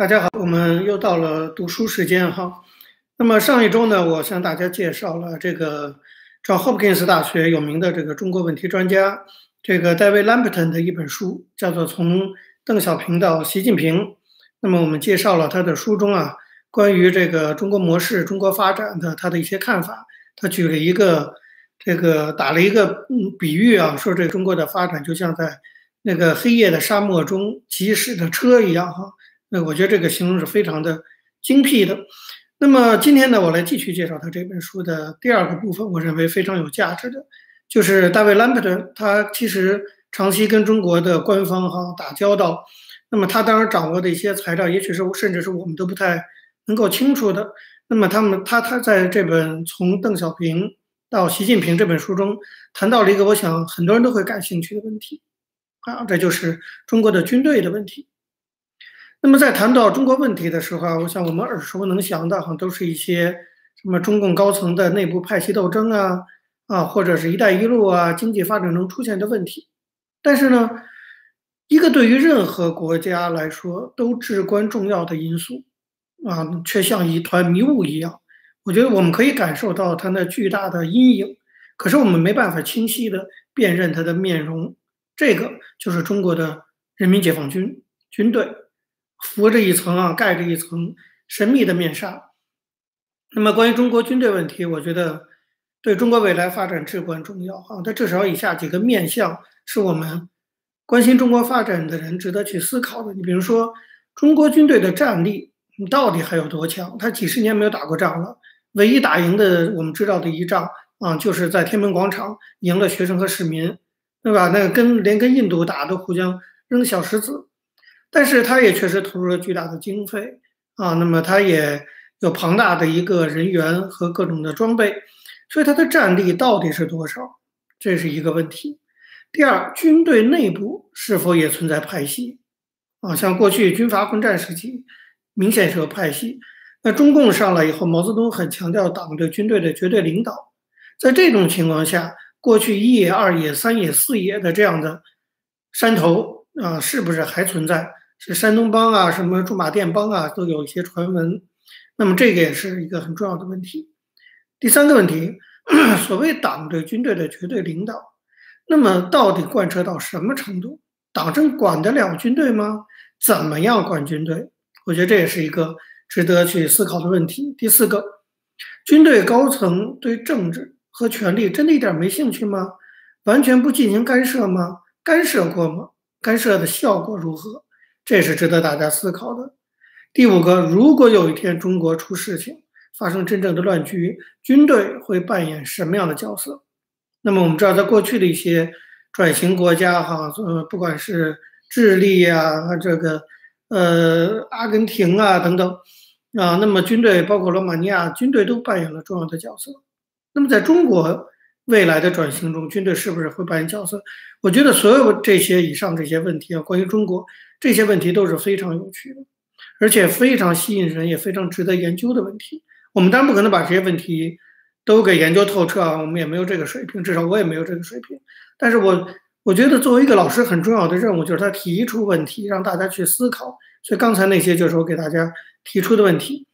大家好，我们又到了读书时间哈。那么上一周呢，我向大家介绍了这个 John Hopkins 大学有名的这个中国问题专家这个戴维·兰伯顿的一本书，叫做《从邓小平到习近平》。那么我们介绍了他的书中啊，关于这个中国模式、中国发展的他的一些看法。他举了一个这个打了一个嗯比喻啊，说这中国的发展就像在那个黑夜的沙漠中疾驶的车一样哈。那我觉得这个形容是非常的精辟的。那么今天呢，我来继续介绍他这本书的第二个部分，我认为非常有价值的，就是大卫·兰伯特，他其实长期跟中国的官方哈打交道，那么他当然掌握的一些材料，也许是甚至是我们都不太能够清楚的。那么他们他他在这本《从邓小平到习近平》这本书中谈到了一个我想很多人都会感兴趣的问题，啊，这就是中国的军队的问题。那么在谈到中国问题的时候啊，我想我们耳熟能详的哈，都是一些什么中共高层的内部派系斗争啊，啊，或者是一带一路啊，经济发展中出现的问题。但是呢，一个对于任何国家来说都至关重要的因素啊，却像一团迷雾一样。我觉得我们可以感受到它那巨大的阴影，可是我们没办法清晰的辨认它的面容。这个就是中国的人民解放军军队。浮着一层啊，盖着一层神秘的面纱。那么，关于中国军队问题，我觉得对中国未来发展至关重要啊。它至少以下几个面向是我们关心中国发展的人值得去思考的。你比如说，中国军队的战力你到底还有多强？他几十年没有打过仗了，唯一打赢的我们知道的一仗啊，就是在天安门广场赢了学生和市民，对吧？那跟连跟印度打都互相扔小石子。但是他也确实投入了巨大的经费啊，那么他也有庞大的一个人员和各种的装备，所以他的战力到底是多少，这是一个问题。第二，军队内部是否也存在派系啊？像过去军阀混战时期，明显是有派系。那中共上来以后，毛泽东很强调党对军队的绝对领导，在这种情况下，过去一野、二野、三野、四野的这样的山头啊，是不是还存在？是山东帮啊，什么驻马店帮啊，都有一些传闻。那么这个也是一个很重要的问题。第三个问题，所谓党对军队的绝对领导，那么到底贯彻到什么程度？党政管得了军队吗？怎么样管军队？我觉得这也是一个值得去思考的问题。第四个，军队高层对政治和权力真的一点没兴趣吗？完全不进行干涉吗？干涉过吗？干涉的效果如何？这是值得大家思考的。第五个，如果有一天中国出事情，发生真正的乱局，军队会扮演什么样的角色？那么我们知道，在过去的一些转型国家，哈，呃，不管是智利啊，这个呃，阿根廷啊等等啊，那么军队包括罗马尼亚军队都扮演了重要的角色。那么在中国未来的转型中，军队是不是会扮演角色？我觉得所有这些以上这些问题啊，关于中国。这些问题都是非常有趣的，而且非常吸引人，也非常值得研究的问题。我们当然不可能把这些问题都给研究透彻啊，我们也没有这个水平，至少我也没有这个水平。但是我我觉得作为一个老师，很重要的任务就是他提出问题，让大家去思考。所以刚才那些就是我给大家提出的问题。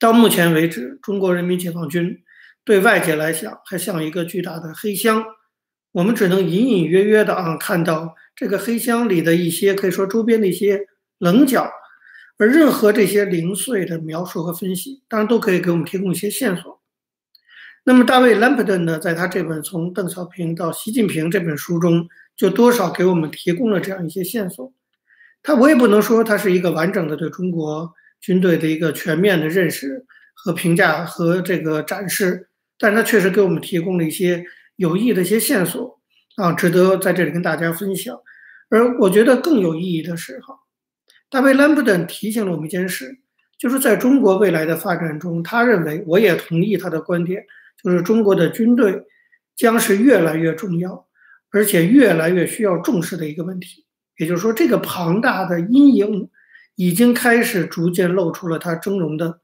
到目前为止，中国人民解放军对外界来讲还像一个巨大的黑箱，我们只能隐隐约约的啊看到。这个黑箱里的一些可以说周边的一些棱角，而任何这些零碎的描述和分析，当然都可以给我们提供一些线索。那么，大卫·兰普顿呢，在他这本《从邓小平到习近平》这本书中，就多少给我们提供了这样一些线索。他我也不能说他是一个完整的对中国军队的一个全面的认识和评价和这个展示，但是他确实给我们提供了一些有益的一些线索啊，值得在这里跟大家分享。而我觉得更有意义的是，哈，大卫·兰普顿提醒了我们一件事，就是在中国未来的发展中，他认为，我也同意他的观点，就是中国的军队将是越来越重要，而且越来越需要重视的一个问题。也就是说，这个庞大的阴影已经开始逐渐露出了它峥嵘的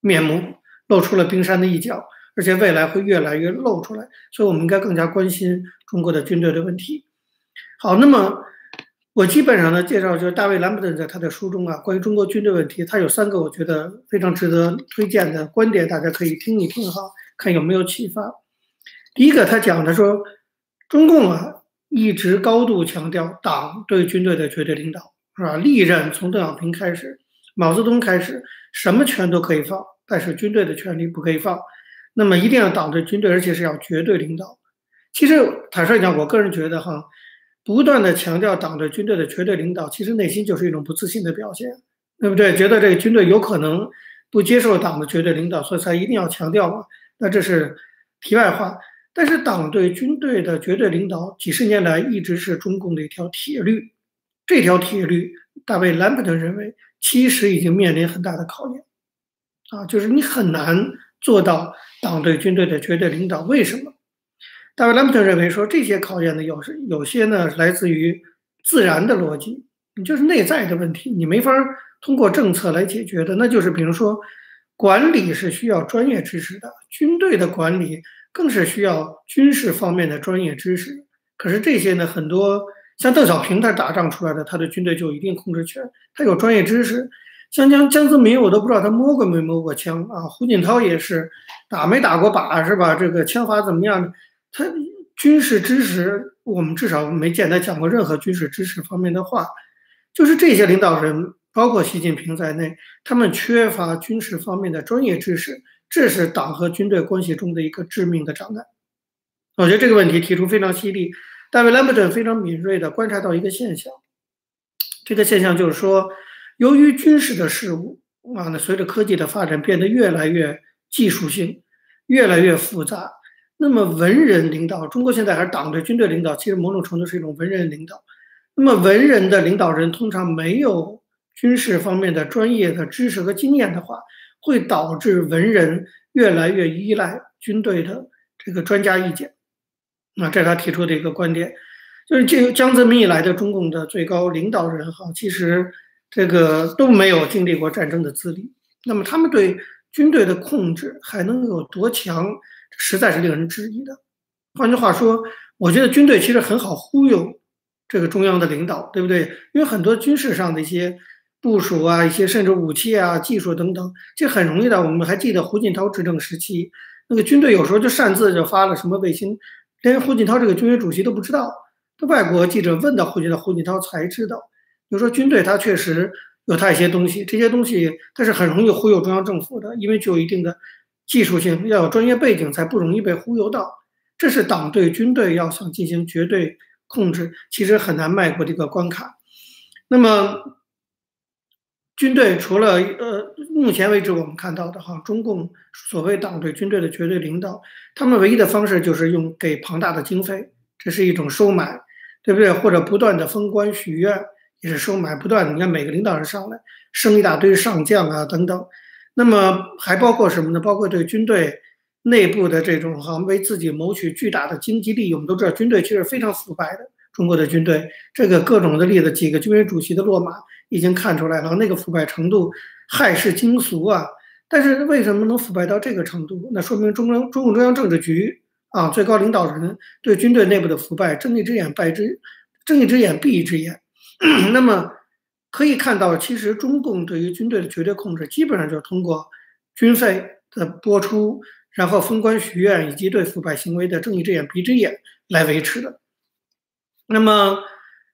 面目，露出了冰山的一角，而且未来会越来越露出来。所以，我们应该更加关心中国的军队的问题。好，那么。我基本上呢介绍就是大卫·兰普顿在他的书中啊，关于中国军队问题，他有三个我觉得非常值得推荐的观点，大家可以听一听哈，看有没有启发。第一个，他讲的说，中共啊一直高度强调党对军队的绝对领导，是吧？历任从邓小平开始，毛泽东开始，什么权都可以放，但是军队的权利不可以放。那么一定要党对军队，而且是要绝对领导。其实坦率讲，我个人觉得哈，不断的强调党对军队的绝对领导，其实内心就是一种不自信的表现，对不对？觉得这个军队有可能不接受党的绝对领导，所以才一定要强调嘛。那这是题外话。但是党对军队的绝对领导，几十年来一直是中共的一条铁律。这条铁律，大卫·兰普顿认为，其实已经面临很大的考验。啊，就是你很难。做到党对军队的绝对领导，为什么？大卫·兰普特认为说，这些考验呢，有时有些呢来自于自然的逻辑，你就是内在的问题，你没法通过政策来解决的。那就是比如说，管理是需要专业知识的，军队的管理更是需要军事方面的专业知识。可是这些呢，很多像邓小平他打仗出来的，他的军队就一定控制权，他有专业知识。像江江泽民，我都不知道他摸过没摸过枪啊。胡锦涛也是打没打过靶是吧？这个枪法怎么样呢？他军事知识，我们至少没见他讲过任何军事知识方面的话。就是这些领导人，包括习近平在内，他们缺乏军事方面的专业知识，这是党和军队关系中的一个致命的障碍。我觉得这个问题提出非常犀利。大卫·兰伯顿非常敏锐地观察到一个现象，这个现象就是说。由于军事的事物啊，那随着科技的发展变得越来越技术性，越来越复杂，那么文人领导，中国现在还是党对军队领导，其实某种程度是一种文人领导。那么文人的领导人通常没有军事方面的专业的知识和经验的话，会导致文人越来越依赖军队的这个专家意见。那这是他提出的一个观点，就是这江泽民以来的中共的最高领导人哈，其实。这个都没有经历过战争的资历，那么他们对军队的控制还能有多强，实在是令人质疑的。换句话说，我觉得军队其实很好忽悠这个中央的领导，对不对？因为很多军事上的一些部署啊，一些甚至武器啊、技术等等，这很容易的。我们还记得胡锦涛执政时期，那个军队有时候就擅自就发了什么卫星，连胡锦涛这个军委主席都不知道，外国记者问到胡锦涛，胡锦涛才知道。比如说，军队它确实有它一些东西，这些东西它是很容易忽悠中央政府的，因为具有一定的技术性，要有专业背景才不容易被忽悠到。这是党对军队要想进行绝对控制，其实很难迈过这个关卡。那么，军队除了呃，目前为止我们看到的哈，中共所谓党对军队的绝对领导，他们唯一的方式就是用给庞大的经费，这是一种收买，对不对？或者不断的封官许愿。是收买不断的，你看每个领导人上来升一大堆上将啊等等，那么还包括什么呢？包括对军队内部的这种哈为自己谋取巨大的经济利益。我们都知道军队其实非常腐败的，中国的军队这个各种的例子，几个军委主席的落马已经看出来了，那个腐败程度骇世惊俗啊！但是为什么能腐败到这个程度？那说明中央中共中央政治局啊最高领导人对军队内部的腐败睁一只眼闭一只睁一只眼闭一只眼。那么可以看到，其实中共对于军队的绝对控制，基本上就是通过军费的播出，然后封官许愿，以及对腐败行为的睁一只眼闭一只眼来维持的。那么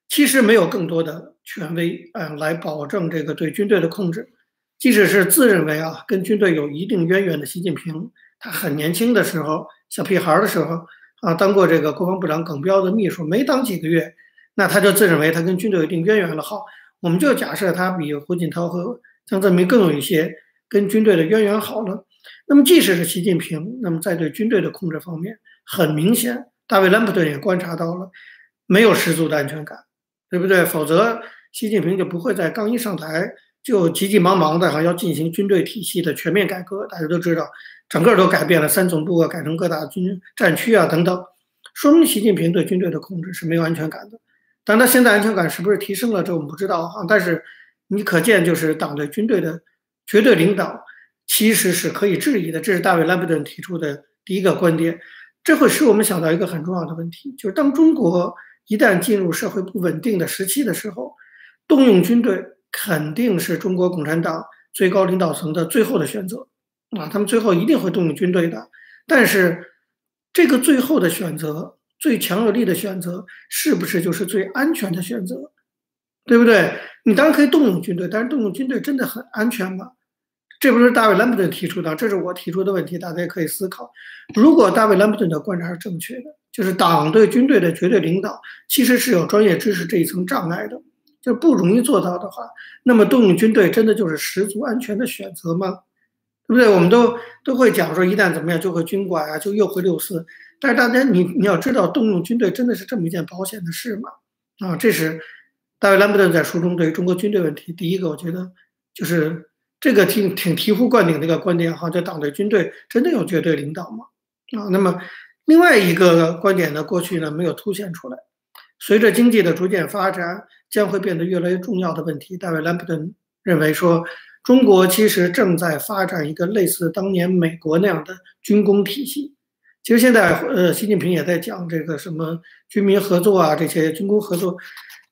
其实没有更多的权威啊来保证这个对军队的控制。即使是自认为啊跟军队有一定渊源的习近平，他很年轻的时候，小屁孩的时候啊，当过这个国防部长耿彪的秘书，没当几个月。那他就自认为他跟军队有一定渊源了。好，我们就假设他比胡锦涛和江泽民更有一些跟军队的渊源好了。那么即使是习近平，那么在对军队的控制方面，很明显，大卫·兰普顿也观察到了，没有十足的安全感，对不对？否则习近平就不会在刚一上台就急急忙忙的哈要进行军队体系的全面改革。大家都知道，整个都改变了，三总部啊改成各大军战区啊等等，说明习近平对军队的控制是没有安全感的。但他现在安全感是不是提升了？这我们不知道啊。但是你可见，就是党对军队的绝对领导其实是可以质疑的。这是大卫·兰普顿提出的第一个观点。这会使我们想到一个很重要的问题，就是当中国一旦进入社会不稳定的时期的时候，动用军队肯定是中国共产党最高领导层的最后的选择啊，他们最后一定会动用军队的。但是，这个最后的选择、最强有力的选择，是不是就是最安全的选择？对不对？你当然可以动用军队，但是动用军队真的很安全吗？这不是大卫·兰普顿提出的，这是我提出的问题，大家也可以思考。如果大卫·兰普顿的观察是正确的，就是党对军队的绝对领导其实是有专业知识这一层障碍的，就不容易做到的话，那么动用军队真的就是十足安全的选择吗？对不对？我们都都会讲说，一旦怎么样就会军管啊，就又会六四。但是大家你你要知道，动用军队真的是这么一件保险的事吗？啊，这是大卫·兰普顿在书中对中国军队问题第一个，我觉得就是。这个挺挺醍醐灌顶的一个观点哈，就党对军队真的有绝对领导吗？啊，那么另外一个观点呢，过去呢没有凸显出来。随着经济的逐渐发展，将会变得越来越重要的问题。大卫·兰普顿认为说，中国其实正在发展一个类似当年美国那样的军工体系。其实现在呃，习近平也在讲这个什么军民合作啊，这些军工合作。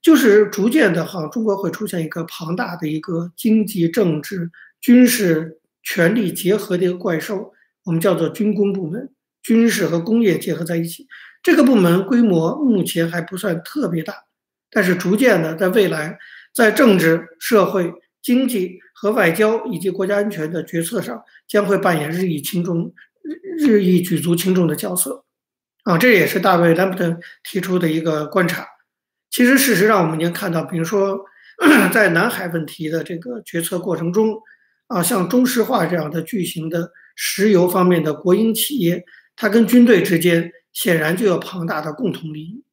就是逐渐的哈，中国会出现一个庞大的一个经济、政治、军事权力结合的一个怪兽，我们叫做军工部门，军事和工业结合在一起。这个部门规模目前还不算特别大，但是逐渐的，在未来，在政治、社会、经济和外交以及国家安全的决策上，将会扮演日益轻重、日益举足轻重的角色。啊，这也是大卫·兰普顿提出的一个观察。其实，事实上，我们已经看到，比如说，在南海问题的这个决策过程中，啊，像中石化这样的巨型的石油方面的国营企业，它跟军队之间显然就有庞大的共同利益。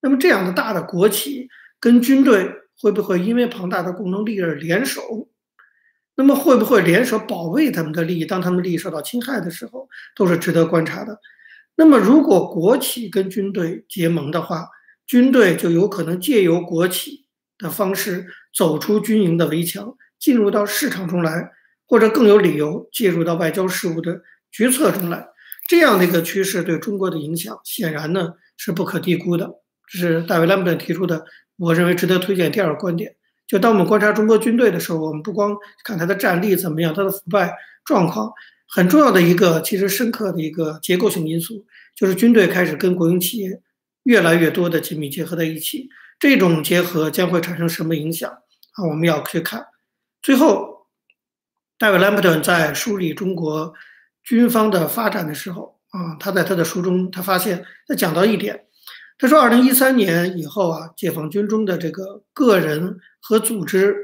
那么，这样的大的国企跟军队会不会因为庞大的共同利益而联手？那么，会不会联手保卫他们的利益？当他们利益受到侵害的时候，都是值得观察的。那么，如果国企跟军队结盟的话，军队就有可能借由国企的方式走出军营的围墙，进入到市场中来，或者更有理由介入到外交事务的决策中来。这样的一个趋势对中国的影响，显然呢是不可低估的。这是大卫·兰普顿提出的，我认为值得推荐第二个观点。就当我们观察中国军队的时候，我们不光看它的战力怎么样，它的腐败状况，很重要的一个其实深刻的一个结构性因素，就是军队开始跟国营企业。越来越多的紧密结合在一起，这种结合将会产生什么影响啊？我们要去看。最后，戴维·兰普顿在梳理中国军方的发展的时候啊，他在他的书中，他发现他讲到一点，他说，二零一三年以后啊，解放军中的这个个人和组织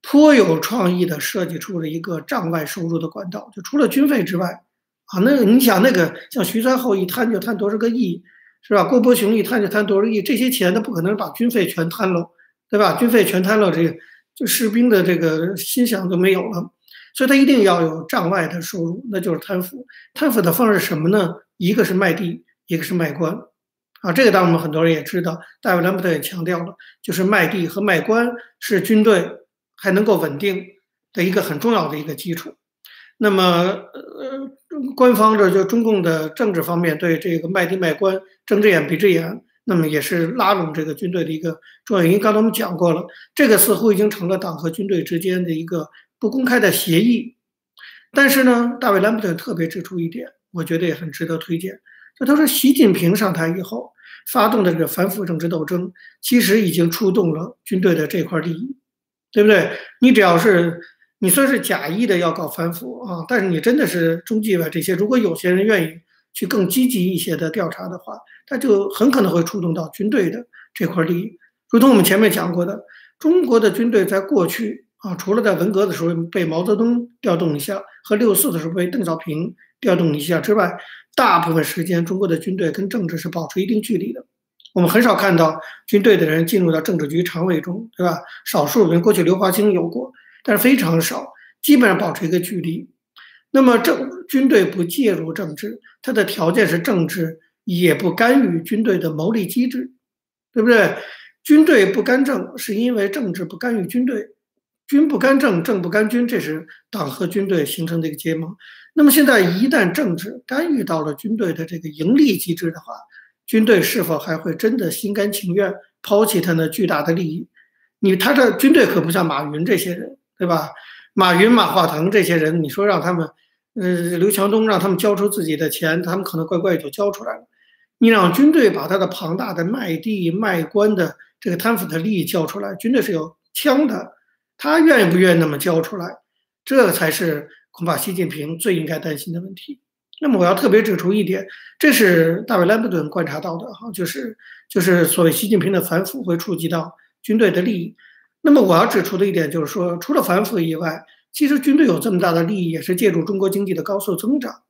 颇有创意的设计出了一个账外收入的管道，就除了军费之外啊，那你想，那个像徐才厚一贪就贪多少个亿。是吧？郭伯雄一贪就贪多少亿，这些钱他不可能把军费全贪了，对吧？军费全贪了，这个就士兵的这个心想都没有了，所以他一定要有账外的收入，那就是贪腐。贪腐的方式什么呢？一个是卖地，一个是卖官，啊，这个当然我们很多人也知道，大卫·兰普特也强调了，就是卖地和卖官是军队还能够稳定的一个很重要的一个基础。那么，呃，官方这就中共的政治方面对这个卖地卖官睁只眼闭只眼，那么也是拉拢这个军队的一个重要原因。刚才我们讲过了，这个似乎已经成了党和军队之间的一个不公开的协议。但是呢，大卫·兰普顿特别指出一点，我觉得也很值得推荐，他说，习近平上台以后发动的这个反腐政治斗争，其实已经触动了军队的这块利益，对不对？你只要是。你算是假意的要搞反腐啊，但是你真的是中纪委这些，如果有些人愿意去更积极一些的调查的话，他就很可能会触动到军队的这块利益。如同我们前面讲过的，中国的军队在过去啊，除了在文革的时候被毛泽东调动一下，和六四的时候被邓小平调动一下之外，大部分时间中国的军队跟政治是保持一定距离的。我们很少看到军队的人进入到政治局常委中，对吧？少数人过去刘华清有过。但是非常少，基本上保持一个距离。那么政军队不介入政治，它的条件是政治也不干预军队的谋利机制，对不对？军队不干政，是因为政治不干预军队，军不干政，政不干军，这是党和军队形成的一个结盟。那么现在一旦政治干预到了军队的这个盈利机制的话，军队是否还会真的心甘情愿抛弃他那巨大的利益？你他的军队可不像马云这些人，对吧？马云、马化腾这些人，你说让他们，呃，刘强东让他们交出自己的钱，他们可能乖乖就交出来了。你让军队把他的庞大的卖地卖官的这个贪腐的利益交出来，军队是有枪的，他愿不愿意那么交出来？这才是恐怕习近平最应该担心的问题。那么我要特别指出一点，这是大卫·兰布顿观察到的哈，就是就是所谓习近平的反腐会触及到军队的利益。那么我要指出的一点就是说，除了反腐以外，其实军队有这么大的利益，也是借助中国经济的高速增长。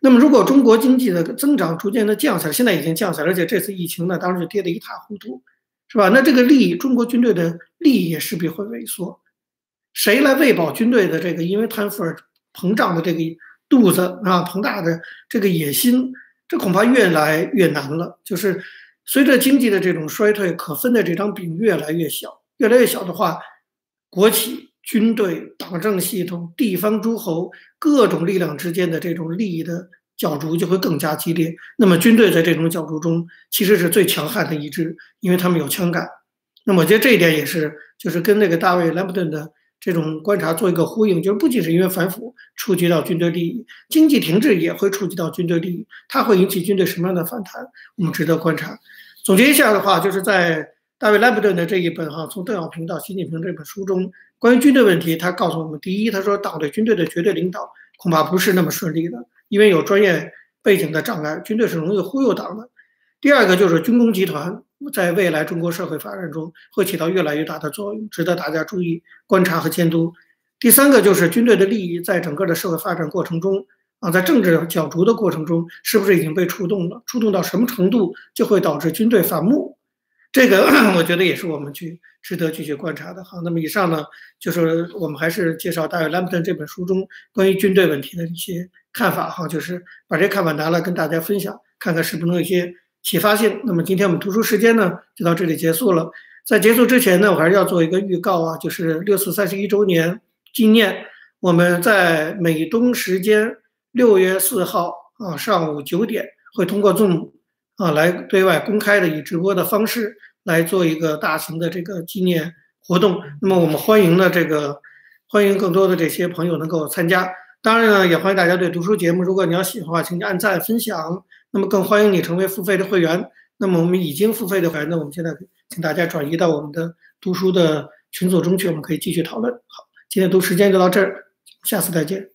那么如果中国经济的增长逐渐的降下来，现在已经降下来，而且这次疫情呢，当时就跌得一塌糊涂，是吧？那这个利益，中国军队的利益也势必会萎缩。谁来喂饱军队的这个因为贪腐而膨胀的这个肚子啊，膨大的这个野心，这恐怕越来越难了。就是随着经济的这种衰退，可分的这张饼越来越小。越来越小的话，国企、军队、党政系统、地方诸侯各种力量之间的这种利益的角逐就会更加激烈。那么，军队在这种角逐中其实是最强悍的一支，因为他们有枪杆。那么，我觉得这一点也是，就是跟那个大卫·兰普顿的这种观察做一个呼应，就是不仅是因为反腐触及到军队利益，经济停滞也会触及到军队利益，它会引起军队什么样的反弹，我们值得观察。总结一下的话，就是在。大卫·兰普顿的这一本哈，从邓小平到习近平这本书中，关于军队问题，他告诉我们：第一，他说党对军队的绝对领导恐怕不是那么顺利的，因为有专业背景的障碍，军队是容易忽悠党的；第二个就是军工集团在未来中国社会发展中会起到越来越大的作用，值得大家注意观察和监督；第三个就是军队的利益在整个的社会发展过程中啊，在政治角逐的过程中，是不是已经被触动了？触动到什么程度，就会导致军队反目？这个 我觉得也是我们去值得继续观察的。好，那么以上呢，就是我们还是介绍大卫·兰普顿这本书中关于军队问题的一些看法。哈，就是把这看法拿来跟大家分享，看看是不是能有一些启发性。那么今天我们读书时间呢，就到这里结束了。在结束之前呢，我还是要做一个预告啊，就是六四三十一周年纪念，我们在美东时间六月四号啊上午九点会通过 Zoom。啊，来对外公开的以直播的方式来做一个大型的这个纪念活动。那么我们欢迎呢这个欢迎更多的这些朋友能够参加。当然呢，也欢迎大家对读书节目，如果你要喜欢的话，请你按赞分享。那么更欢迎你成为付费的会员。那么我们已经付费的会员，那我们现在请大家转移到我们的读书的群组中去，我们可以继续讨论。好，今天读时间就到这儿，下次再见。